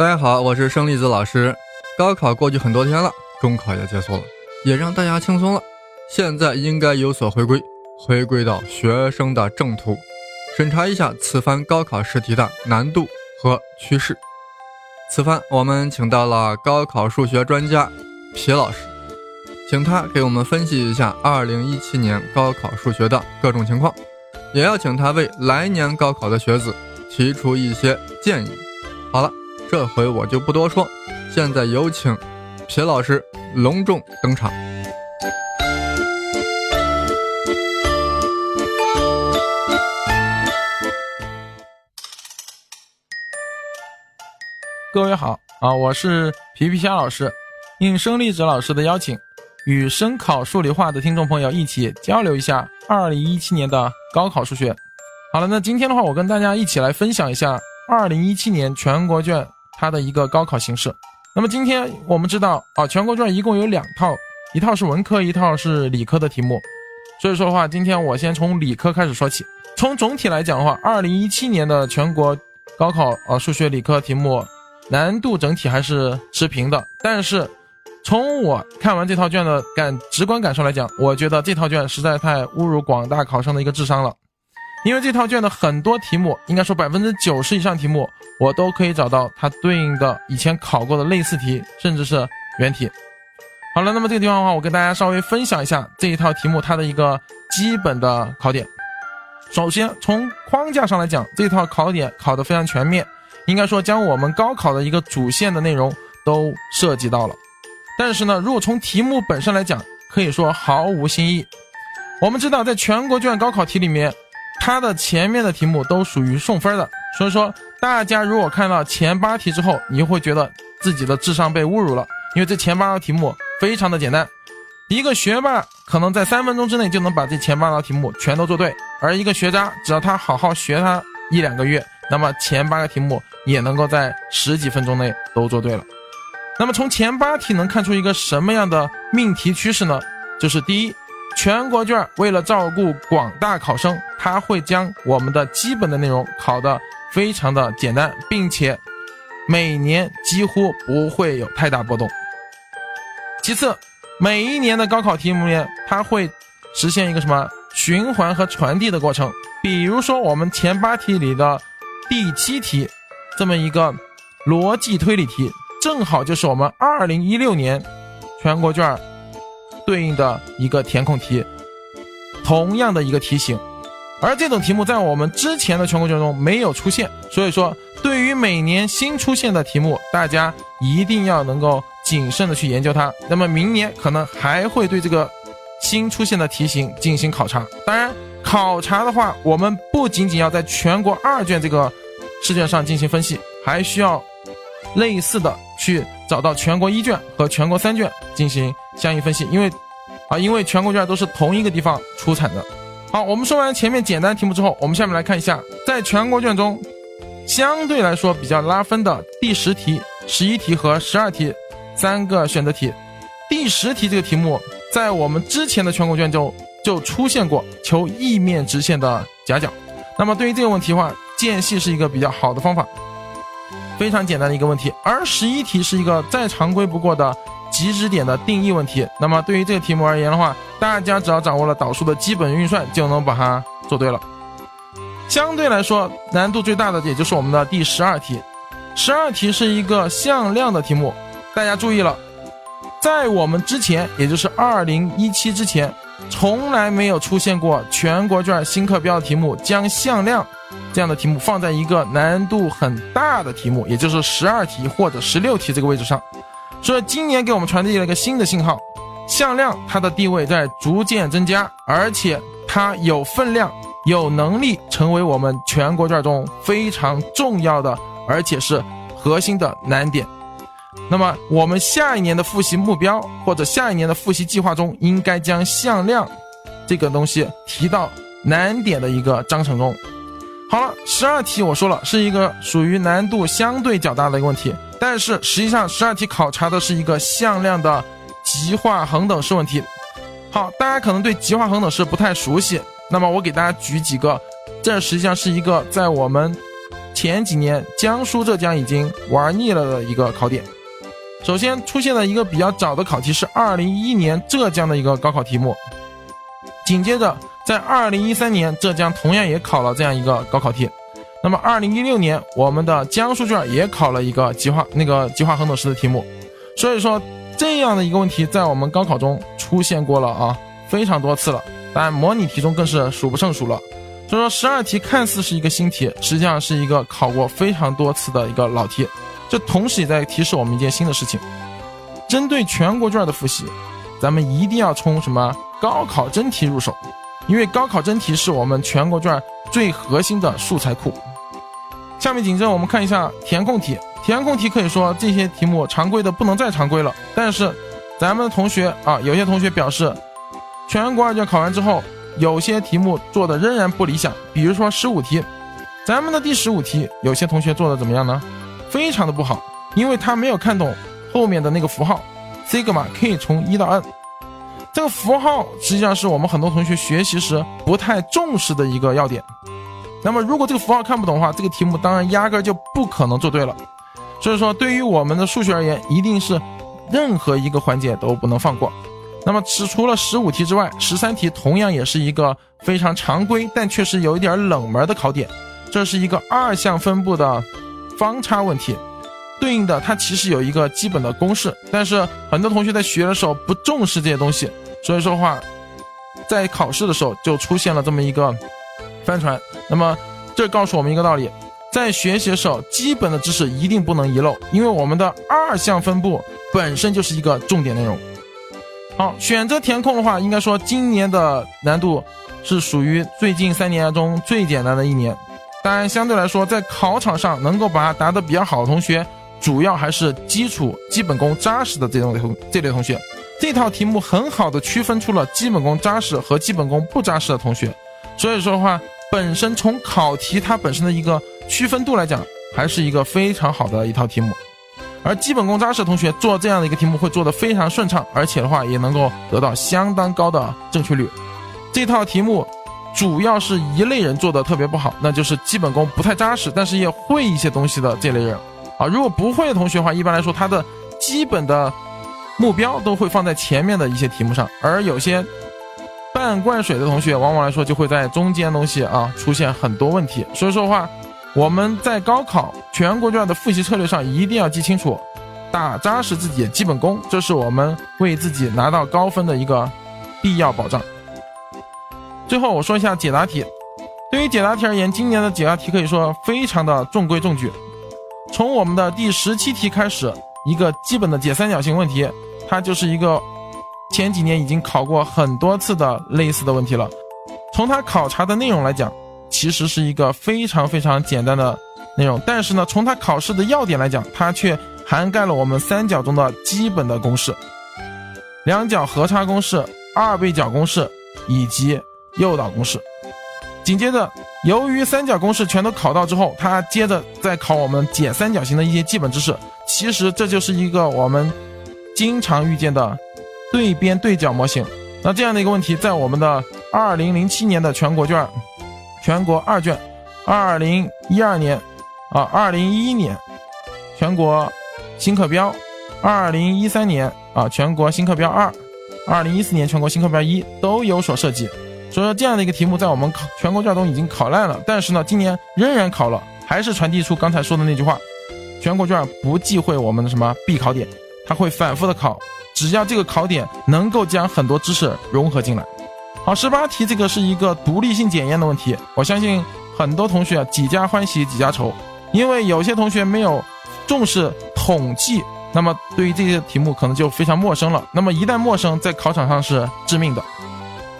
大家好，我是生粒子老师。高考过去很多天了，中考也结束了，也让大家轻松了。现在应该有所回归，回归到学生的正途，审查一下此番高考试题的难度和趋势。此番我们请到了高考数学专家皮老师，请他给我们分析一下2017年高考数学的各种情况，也要请他为来年高考的学子提出一些建议。好了。这回我就不多说，现在有请皮老师隆重登场。各位好啊，我是皮皮虾老师，应生粒子老师的邀请，与声考数理化的听众朋友一起交流一下二零一七年的高考数学。好了，那今天的话，我跟大家一起来分享一下二零一七年全国卷。它的一个高考形式。那么今天我们知道啊，全国卷一共有两套，一套是文科，一套是理科的题目。所以说的话，今天我先从理科开始说起。从总体来讲的话，二零一七年的全国高考啊，数学、理科题目难度整体还是持平的。但是从我看完这套卷的感直观感受来讲，我觉得这套卷实在太侮辱广大考生的一个智商了。因为这套卷的很多题目，应该说百分之九十以上题目，我都可以找到它对应的以前考过的类似题，甚至是原题。好了，那么这个地方的话，我跟大家稍微分享一下这一套题目它的一个基本的考点。首先从框架上来讲，这套考点考得非常全面，应该说将我们高考的一个主线的内容都涉及到了。但是呢，如果从题目本身来讲，可以说毫无新意。我们知道，在全国卷高考题里面。它的前面的题目都属于送分的，所以说大家如果看到前八题之后，你就会觉得自己的智商被侮辱了，因为这前八道题目非常的简单，一个学霸可能在三分钟之内就能把这前八道题目全都做对，而一个学渣只要他好好学他一两个月，那么前八个题目也能够在十几分钟内都做对了。那么从前八题能看出一个什么样的命题趋势呢？就是第一。全国卷为了照顾广大考生，他会将我们的基本的内容考得非常的简单，并且每年几乎不会有太大波动。其次，每一年的高考题目里面，它会实现一个什么循环和传递的过程。比如说，我们前八题里的第七题，这么一个逻辑推理题，正好就是我们二零一六年全国卷。对应的一个填空题，同样的一个题型，而这种题目在我们之前的全国卷中没有出现，所以说对于每年新出现的题目，大家一定要能够谨慎的去研究它。那么明年可能还会对这个新出现的题型进行考察。当然，考察的话，我们不仅仅要在全国二卷这个试卷上进行分析，还需要类似的去找到全国一卷和全国三卷进行。相应分析，因为，啊，因为全国卷都是同一个地方出产的。好，我们说完前面简单题目之后，我们下面来看一下，在全国卷中，相对来说比较拉分的第十题、十一题和十二题三个选择题。第十题这个题目，在我们之前的全国卷中就出现过求异面直线的夹角。那么对于这个问题的话，间隙是一个比较好的方法，非常简单的一个问题。而十一题是一个再常规不过的。极值点的定义问题，那么对于这个题目而言的话，大家只要掌握了导数的基本运算，就能把它做对了。相对来说，难度最大的也就是我们的第十二题。十二题是一个向量的题目，大家注意了，在我们之前，也就是二零一七之前，从来没有出现过全国卷新课标的题目将向量这样的题目放在一个难度很大的题目，也就是十二题或者十六题这个位置上。所以今年给我们传递了一个新的信号，向量它的地位在逐渐增加，而且它有分量，有能力成为我们全国卷中非常重要的，而且是核心的难点。那么，我们下一年的复习目标或者下一年的复习计划中，应该将向量这个东西提到难点的一个章程中。好了，十二题我说了是一个属于难度相对较大的一个问题，但是实际上十二题考察的是一个向量的极化恒等式问题。好，大家可能对极化恒等式不太熟悉。那么我给大家举几个，这实际上是一个在我们前几年江苏浙江已经玩腻了的一个考点。首先出现了一个比较早的考题是二零一一年浙江的一个高考题目，紧接着在二零一三年浙江同样也考了这样一个高考题，那么二零一六年我们的江苏卷也考了一个极化那个极化恒等式的题目，所以说这样的一个问题在我们高考中出现过了啊，非常多次了。但模拟题中更是数不胜数了，所以说十二题看似是一个新题，实际上是一个考过非常多次的一个老题。这同时也在提示我们一件新的事情：针对全国卷的复习，咱们一定要从什么高考真题入手，因为高考真题是我们全国卷最核心的素材库。下面紧接着我们看一下填空题，填空题可以说这些题目常规的不能再常规了，但是咱们的同学啊，有些同学表示。全国二卷考完之后，有些题目做的仍然不理想，比如说十五题，咱们的第十五题，有些同学做的怎么样呢？非常的不好，因为他没有看懂后面的那个符号，sigma k 从一到 n，这个符号实际上是我们很多同学学习时不太重视的一个要点。那么如果这个符号看不懂的话，这个题目当然压根儿就不可能做对了。所以说，对于我们的数学而言，一定是任何一个环节都不能放过。那么，除除了十五题之外，十三题同样也是一个非常常规，但确实有一点冷门的考点。这是一个二项分布的方差问题，对应的它其实有一个基本的公式，但是很多同学在学的时候不重视这些东西，所以说话，在考试的时候就出现了这么一个帆船。那么，这告诉我们一个道理：在学习的时候，基本的知识一定不能遗漏，因为我们的二项分布本身就是一个重点内容。好，选择填空的话，应该说今年的难度是属于最近三年中最简单的一年。但，相对来说，在考场上能够把它答得比较好的同学，主要还是基础基本功扎实的这种同 这类同学。这套题目很好的区分出了基本功扎实和基本功不扎实的同学。所以说的话，本身从考题它本身的一个区分度来讲，还是一个非常好的一套题目。而基本功扎实的同学做这样的一个题目会做得非常顺畅，而且的话也能够得到相当高的正确率。这套题目主要是一类人做的特别不好，那就是基本功不太扎实，但是也会一些东西的这类人。啊，如果不会的同学的话，一般来说他的基本的目标都会放在前面的一些题目上，而有些半灌水的同学，往往来说就会在中间东西啊出现很多问题。所以说的话。我们在高考全国卷的复习策略上一定要记清楚，打扎实自己的基本功，这是我们为自己拿到高分的一个必要保障。最后我说一下解答题，对于解答题而言，今年的解答题可以说非常的中规中矩。从我们的第十七题开始，一个基本的解三角形问题，它就是一个前几年已经考过很多次的类似的问题了。从它考察的内容来讲。其实是一个非常非常简单的内容，但是呢，从它考试的要点来讲，它却涵盖了我们三角中的基本的公式：两角和差公式、二倍角公式以及诱导公式。紧接着，由于三角公式全都考到之后，它接着再考我们解三角形的一些基本知识。其实这就是一个我们经常遇见的对边对角模型。那这样的一个问题，在我们的二零零七年的全国卷。全国二卷，二零一二年，啊，二零一一年，全国新课标，二零一三年啊，全国新课标二，二零一四年全国新课标一都有所涉及。所以说这样的一个题目在我们考全国卷中已经考烂了，但是呢，今年仍然考了，还是传递出刚才说的那句话：全国卷不忌讳我们的什么必考点，它会反复的考，只要这个考点能够将很多知识融合进来。好，十八题这个是一个独立性检验的问题，我相信很多同学几家欢喜几家愁，因为有些同学没有重视统计，那么对于这些题目可能就非常陌生了。那么一旦陌生，在考场上是致命的。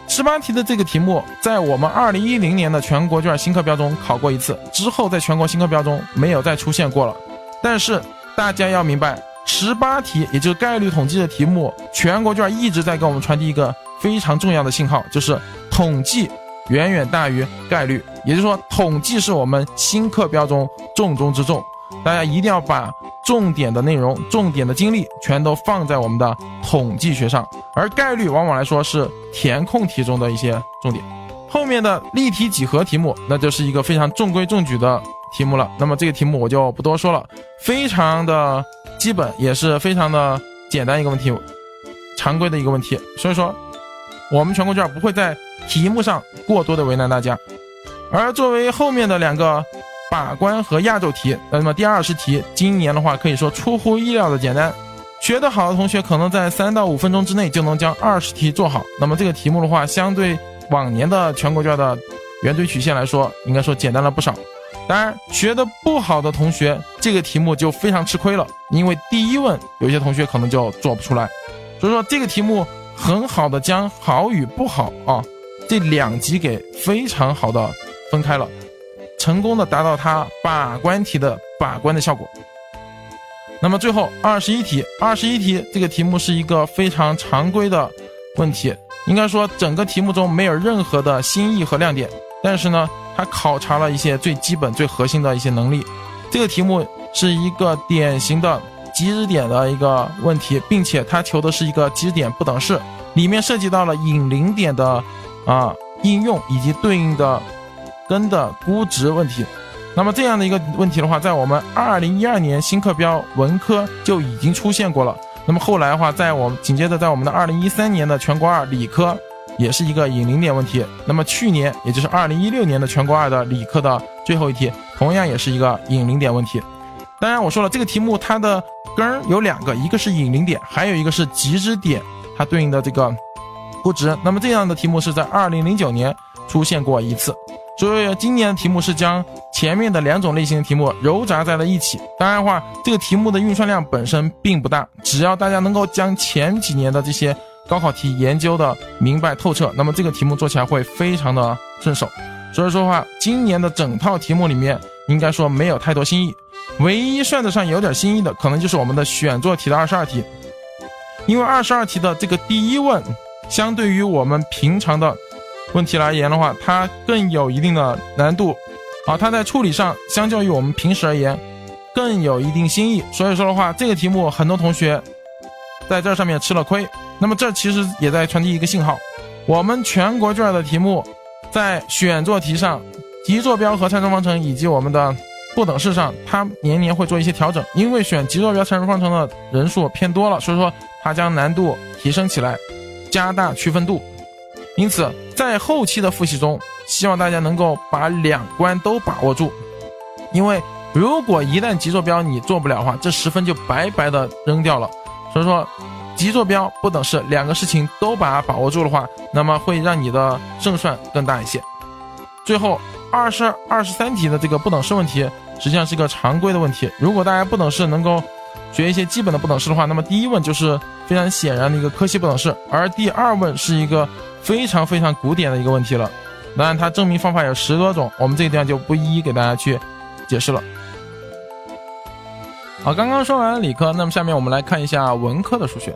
十八题的这个题目在我们二零一零年的全国卷新课标中考过一次，之后在全国新课标中没有再出现过了。但是大家要明白，十八题也就是概率统计的题目，全国卷一直在给我们传递一个非常重要的信号，就是统计远远大于概率，也就是说，统计是我们新课标中重中之重。大家一定要把重点的内容、重点的精力全都放在我们的统计学上，而概率往往来说是填空题中的一些重点。后面的立体几何题目，那就是一个非常中规中矩的题目了。那么这个题目我就不多说了，非常的基本，也是非常的简单一个问题，常规的一个问题。所以说，我们全国卷不会在题目上过多的为难大家。而作为后面的两个。把关和亚洲题，那么第二十题，今年的话可以说出乎意料的简单，学得好的同学可能在三到五分钟之内就能将二十题做好。那么这个题目的话，相对往年的全国卷的圆锥曲线来说，应该说简单了不少。当然，学得不好的同学，这个题目就非常吃亏了，因为第一问有些同学可能就做不出来。所以说这个题目很好的将好与不好啊这两级给非常好的分开了。成功的达到它把关题的把关的效果。那么最后二十一题，二十一题这个题目是一个非常常规的问题，应该说整个题目中没有任何的新意和亮点，但是呢，它考察了一些最基本、最核心的一些能力。这个题目是一个典型的极值点的一个问题，并且它求的是一个极值点不等式，里面涉及到了引零点的啊应用以及对应的。根的估值问题，那么这样的一个问题的话，在我们二零一二年新课标文科就已经出现过了。那么后来的话，在我们紧接着在我们的二零一三年的全国二理科，也是一个引零点问题。那么去年，也就是二零一六年的全国二的理科的最后一题，同样也是一个引零点问题。当然我说了，这个题目它的根儿有两个，一个是引零点，还有一个是极值点，它对应的这个估值。那么这样的题目是在二零零九年出现过一次。所以今年的题目是将前面的两种类型的题目揉杂在了一起。当然话，这个题目的运算量本身并不大，只要大家能够将前几年的这些高考题研究的明白透彻，那么这个题目做起来会非常的顺手。所以说的话，今年的整套题目里面应该说没有太多新意，唯一算得上有点新意的，可能就是我们的选做题的二十二题，因为二十二题的这个第一问，相对于我们平常的。问题而言的话，它更有一定的难度，啊，它在处理上相较于我们平时而言，更有一定新意。所以说的话，这个题目很多同学在这上面吃了亏。那么这其实也在传递一个信号：我们全国卷的题目在选做题上，极坐标和参数方程以及我们的不等式上，它年年会做一些调整。因为选极坐标、参数方程的人数偏多了，所以说它将难度提升起来，加大区分度。因此，在后期的复习中，希望大家能够把两关都把握住。因为如果一旦极坐标你做不了的话，这十分就白白的扔掉了。所以说，极坐标不等式两个事情都把它把握住的话，那么会让你的胜算更大一些。最后，二十二十三题的这个不等式问题，实际上是一个常规的问题。如果大家不等式能够学一些基本的不等式的话，那么第一问就是非常显然的一个柯西不等式，而第二问是一个。非常非常古典的一个问题了，当然它证明方法有十多种，我们这个地方就不一一给大家去解释了。好，刚刚说完理科，那么下面我们来看一下文科的数学。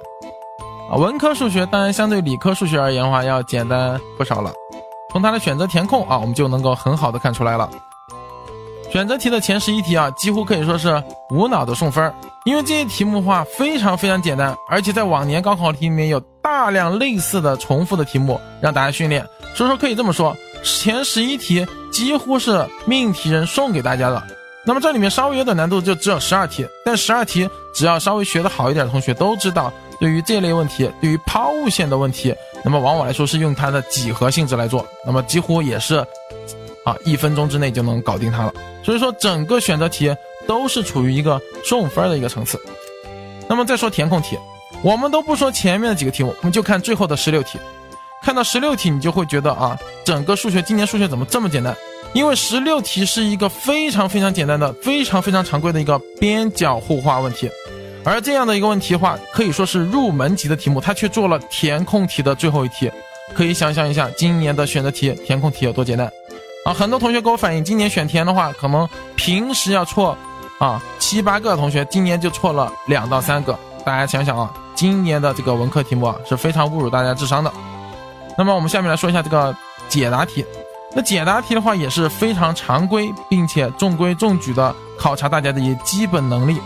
啊，文科数学当然相对理科数学而言的话要简单不少了，从它的选择填空啊，我们就能够很好的看出来了。选择题的前十一题啊，几乎可以说是无脑的送分，因为这些题目的话非常非常简单，而且在往年高考题里面有大量类似的重复的题目让大家训练，所以说可以这么说，前十一题几乎是命题人送给大家的。那么这里面稍微有点难度就只有十二题，但十二题只要稍微学得好一点的同学都知道，对于这类问题，对于抛物线的问题，那么往往来说是用它的几何性质来做，那么几乎也是。啊，一分钟之内就能搞定它了。所以说，整个选择题都是处于一个送分的一个层次。那么再说填空题，我们都不说前面的几个题目，我们就看最后的十六题。看到十六题，你就会觉得啊，整个数学今年数学怎么这么简单？因为十六题是一个非常非常简单的、非常非常常规的一个边角互化问题。而这样的一个问题的话，可以说是入门级的题目，他却做了填空题的最后一题。可以想象一下今年的选择题填空题有多简单啊！很多同学给我反映，今年选填的话，可能平时要错啊七八个同学，今年就错了两到三个。大家想想啊，今年的这个文科题目啊是非常侮辱大家智商的。那么我们下面来说一下这个解答题。那解答题的话也是非常常规，并且中规中矩的考察大家的一些基本能力。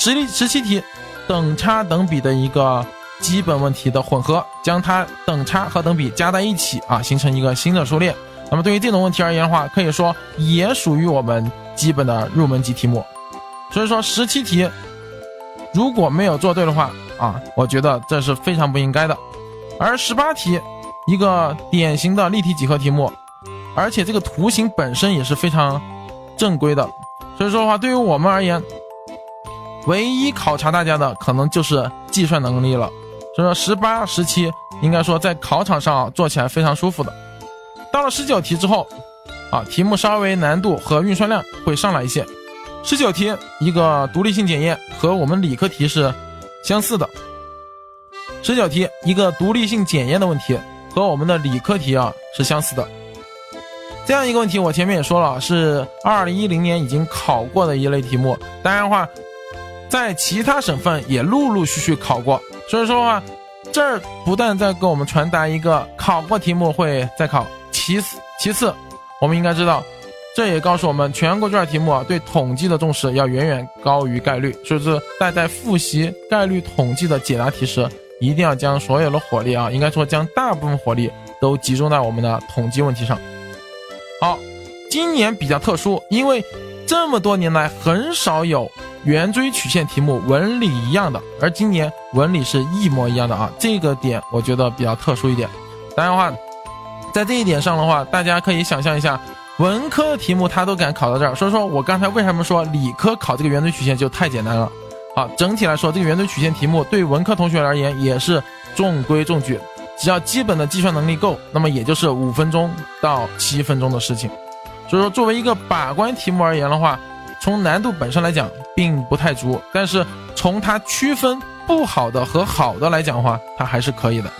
十十七题，等差等比的一个基本问题的混合，将它等差和等比加在一起啊，形成一个新的数列。那么对于这种问题而言的话，可以说也属于我们基本的入门级题目。所以说十七题如果没有做对的话啊，我觉得这是非常不应该的。而十八题。一个典型的立体几何题目，而且这个图形本身也是非常正规的，所以说的话，对于我们而言，唯一考察大家的可能就是计算能力了。所以说，十八、十七应该说在考场上做起来非常舒服的。到了十九题之后，啊，题目稍微难度和运算量会上来一些。十九题一个独立性检验和我们理科题是相似的。十九题一个独立性检验的问题。和我们的理科题啊是相似的，这样一个问题，我前面也说了，是二零一零年已经考过的一类题目。当然的话，在其他省份也陆陆续续考过。所以说啊，这儿不但在给我们传达一个考过题目会再考，其次其次，我们应该知道，这也告诉我们全国卷题目啊对统计的重视要远远高于概率。所以说，大家复习概率统计的解答题时。一定要将所有的火力啊，应该说将大部分火力都集中在我们的统计问题上。好，今年比较特殊，因为这么多年来很少有圆锥曲线题目纹理一样的，而今年纹理是一模一样的啊，这个点我觉得比较特殊一点。当然的话，在这一点上的话，大家可以想象一下，文科的题目他都敢考到这儿，所以说我刚才为什么说理科考这个圆锥曲线就太简单了。好，整体来说，这个圆锥曲线题目对文科同学而言也是中规中矩，只要基本的计算能力够，那么也就是五分钟到七分钟的事情。所以说，作为一个把关题目而言的话，从难度本身来讲并不太足，但是从它区分不好的和好的来讲的话，它还是可以的。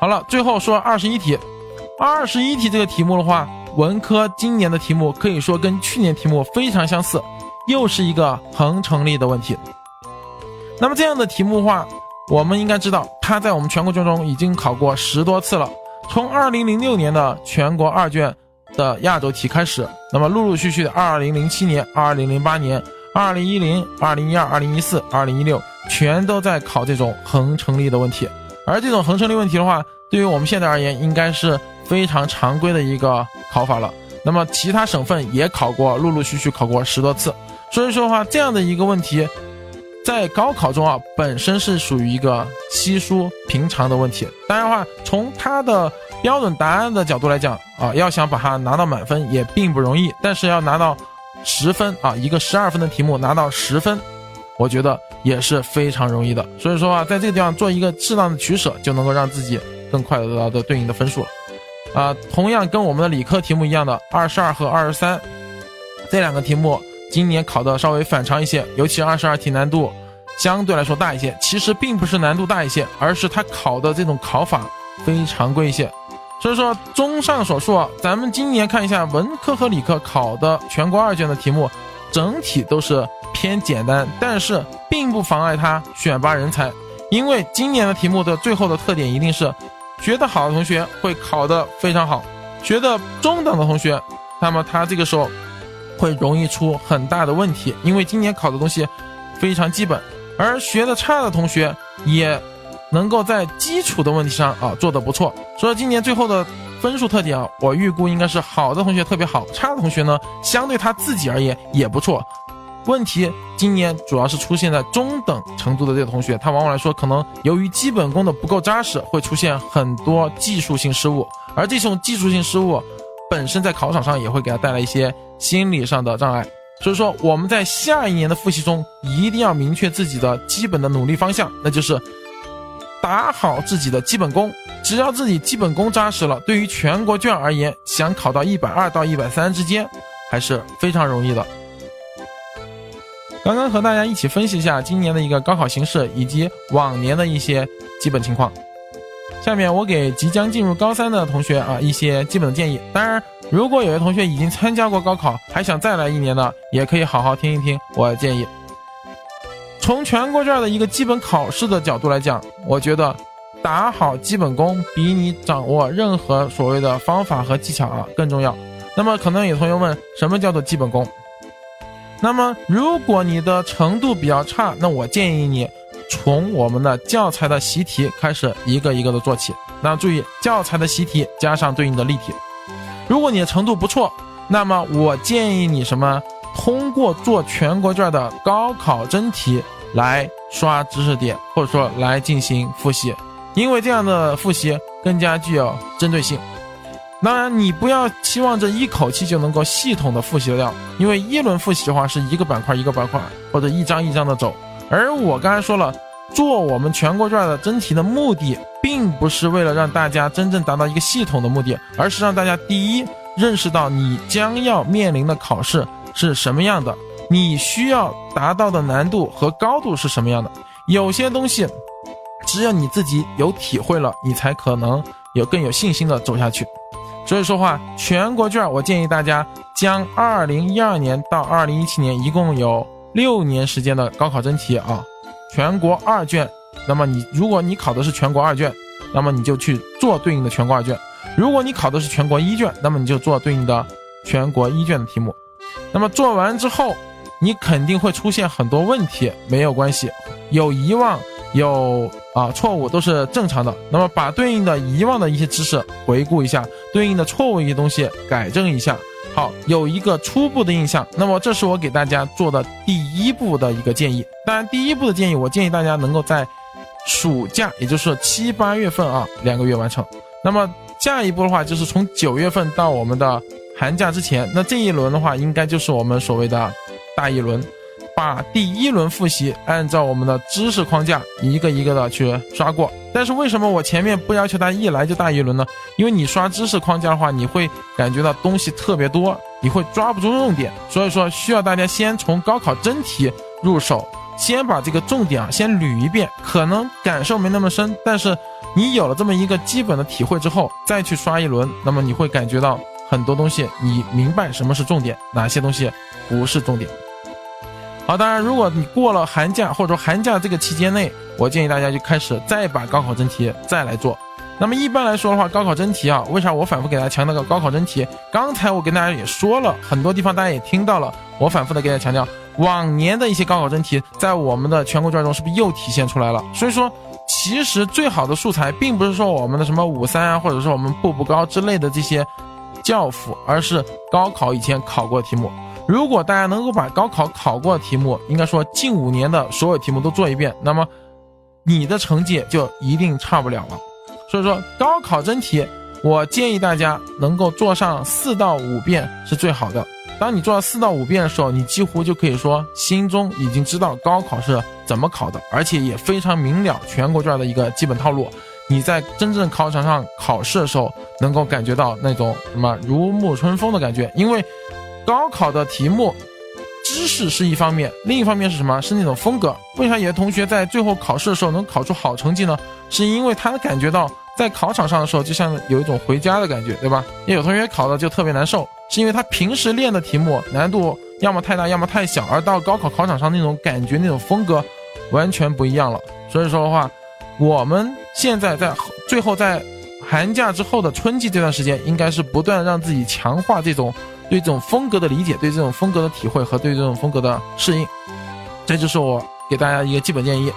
好了，最后说二十一题，二十一题这个题目的话，文科今年的题目可以说跟去年题目非常相似。又是一个恒成立的问题。那么这样的题目的话，我们应该知道，它在我们全国卷中已经考过十多次了。从二零零六年的全国二卷的亚洲题开始，那么陆陆续续的二零零七年、二零零八年、二零一零、二零一二、二零一四、二零一六，全都在考这种恒成立的问题。而这种恒成立问题的话，对于我们现在而言，应该是非常常规的一个考法了。那么其他省份也考过，陆陆续续考过十多次。所以说的话，这样的一个问题，在高考中啊，本身是属于一个稀疏平常的问题。当然话，从它的标准答案的角度来讲啊，要想把它拿到满分也并不容易。但是要拿到十分啊，一个十二分的题目拿到十分，我觉得也是非常容易的。所以说啊，在这个地方做一个适当的取舍，就能够让自己更快的得到的对应的分数了。啊，同样跟我们的理科题目一样的二十二和二十三这两个题目。今年考的稍微反常一些，尤其二十二题难度相对来说大一些。其实并不是难度大一些，而是它考的这种考法非常规一些。所以说，综上所述，咱们今年看一下文科和理科考的全国二卷的题目，整体都是偏简单，但是并不妨碍他选拔人才。因为今年的题目的最后的特点一定是，学得好的同学会考得非常好，学得中等的同学，那么他这个时候。会容易出很大的问题，因为今年考的东西非常基本，而学得差的同学也能够在基础的问题上啊做得不错。所以今年最后的分数特点啊，我预估应该是好的同学特别好，差的同学呢相对他自己而言也不错。问题今年主要是出现在中等程度的这个同学，他往往来说可能由于基本功的不够扎实，会出现很多技术性失误，而这种技术性失误。本身在考场上也会给他带来一些心理上的障碍，所以说我们在下一年的复习中一定要明确自己的基本的努力方向，那就是打好自己的基本功。只要自己基本功扎实了，对于全国卷而言，想考到一百二到一百三之间还是非常容易的。刚刚和大家一起分析一下今年的一个高考形势以及往年的一些基本情况。下面我给即将进入高三的同学啊一些基本的建议。当然，如果有些同学已经参加过高考，还想再来一年的，也可以好好听一听我的建议。从全国卷的一个基本考试的角度来讲，我觉得打好基本功比你掌握任何所谓的方法和技巧啊更重要。那么可能有同学问，什么叫做基本功？那么如果你的程度比较差，那我建议你从我们的教材的习题开始一个一个的做起。那注意教材的习题加上对应的例题。如果你的程度不错，那么我建议你什么？通过做全国卷的高考真题。来刷知识点，或者说来进行复习，因为这样的复习更加具有针对性。当然，你不要期望这一口气就能够系统的复习掉，因为一轮复习的话是一个板块一个板块，或者一张一张的走。而我刚才说了，做我们全国卷的真题的目的，并不是为了让大家真正达到一个系统的目的，而是让大家第一认识到你将要面临的考试是什么样的。你需要达到的难度和高度是什么样的？有些东西，只有你自己有体会了，你才可能有更有信心的走下去。所以说话，全国卷，我建议大家将二零一二年到二零一七年一共有六年时间的高考真题啊，全国二卷。那么你如果你考的是全国二卷，那么你就去做对应的全国二卷；如果你考的是全国一卷，那么你就做对应的全国一卷的题目。那么做完之后。你肯定会出现很多问题，没有关系，有遗忘，有啊错误都是正常的。那么把对应的遗忘的一些知识回顾一下，对应的错误一些东西改正一下，好，有一个初步的印象。那么这是我给大家做的第一步的一个建议。当然，第一步的建议，我建议大家能够在暑假，也就是七八月份啊两个月完成。那么下一步的话，就是从九月份到我们的寒假之前，那这一轮的话，应该就是我们所谓的。大一轮，把第一轮复习按照我们的知识框架一个一个的去刷过。但是为什么我前面不要求大家一来就大一轮呢？因为你刷知识框架的话，你会感觉到东西特别多，你会抓不住重点。所以说需要大家先从高考真题入手，先把这个重点啊先捋一遍，可能感受没那么深，但是你有了这么一个基本的体会之后，再去刷一轮，那么你会感觉到很多东西，你明白什么是重点，哪些东西不是重点。好，当然，如果你过了寒假，或者说寒假这个期间内，我建议大家就开始再把高考真题再来做。那么一般来说的话，高考真题啊，为啥我反复给大家强调个高考真题？刚才我跟大家也说了很多地方，大家也听到了，我反复的给大家强调，往年的一些高考真题在我们的全国卷中是不是又体现出来了？所以说，其实最好的素材并不是说我们的什么五三啊，或者说我们步步高之类的这些教辅，而是高考以前考过的题目。如果大家能够把高考考过的题目，应该说近五年的所有题目都做一遍，那么你的成绩就一定差不了了。所以说，高考真题，我建议大家能够做上四到五遍是最好的。当你做到四到五遍的时候，你几乎就可以说心中已经知道高考是怎么考的，而且也非常明了全国卷的一个基本套路。你在真正考场上考试的时候，能够感觉到那种什么如沐春风的感觉，因为。高考的题目，知识是一方面，另一方面是什么？是那种风格。为啥有的同学在最后考试的时候能考出好成绩呢？是因为他感觉到在考场上的时候，就像有一种回家的感觉，对吧？也有同学考的就特别难受，是因为他平时练的题目难度要么太大，要么太小，而到高考考场上那种感觉、那种风格完全不一样了。所以说的话，我们现在在最后在寒假之后的春季这段时间，应该是不断让自己强化这种。对这种风格的理解，对这种风格的体会和对这种风格的适应，这就是我给大家一个基本建议。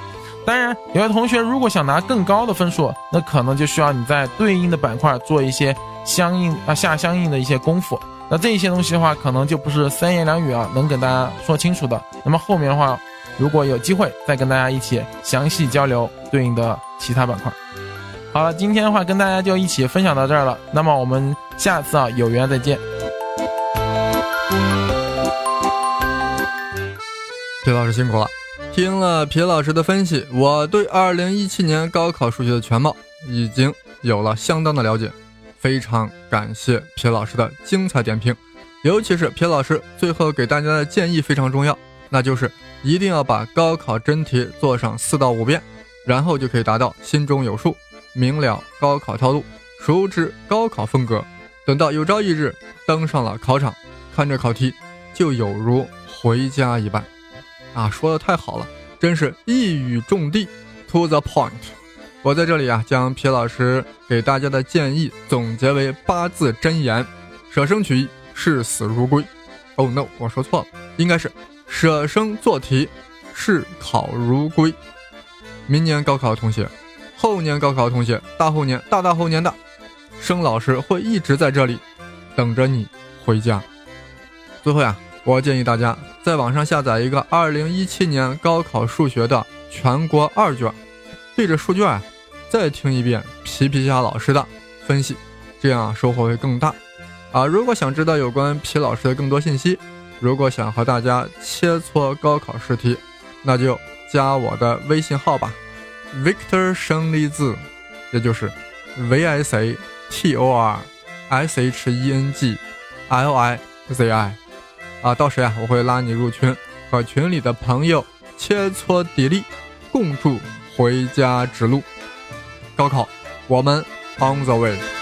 当然，有的同学如果想拿更高的分数，那可能就需要你在对应的板块做一些相应啊下相应的一些功夫。那这一些东西的话，可能就不是三言两语啊能跟大家说清楚的。那么后面的话，如果有机会再跟大家一起详细交流对应的其他板块。好了，今天的话跟大家就一起分享到这儿了。那么我们下次啊有缘再见。皮老师辛苦了，听了皮老师的分析，我对二零一七年高考数学的全貌已经有了相当的了解。非常感谢皮老师的精彩点评，尤其是皮老师最后给大家的建议非常重要，那就是一定要把高考真题做上四到五遍，然后就可以达到心中有数。明了高考套路，熟知高考风格。等到有朝一日登上了考场，看着考题，就有如回家一般。啊，说的太好了，真是一语中的，to the point。我在这里啊，将皮老师给大家的建议总结为八字真言：舍生取义，视死如归。Oh no，我说错了，应该是舍生做题，视考如归。明年高考的同学，后年高考的同学，大后年、大大后年的。生老师会一直在这里等着你回家。最后呀，我建议大家在网上下载一个2017年高考数学的全国二卷，对着数卷，再听一遍皮皮虾老师的分析，这样收获会更大。啊，如果想知道有关皮老师的更多信息，如果想和大家切磋高考试题，那就加我的微信号吧，Victor 生力字，也就是 V I C T O R S H E N G L I Z I，啊，到时呀，我会拉你入群，和群里的朋友切磋砥砺，共筑回家之路。高考，我们 on the way。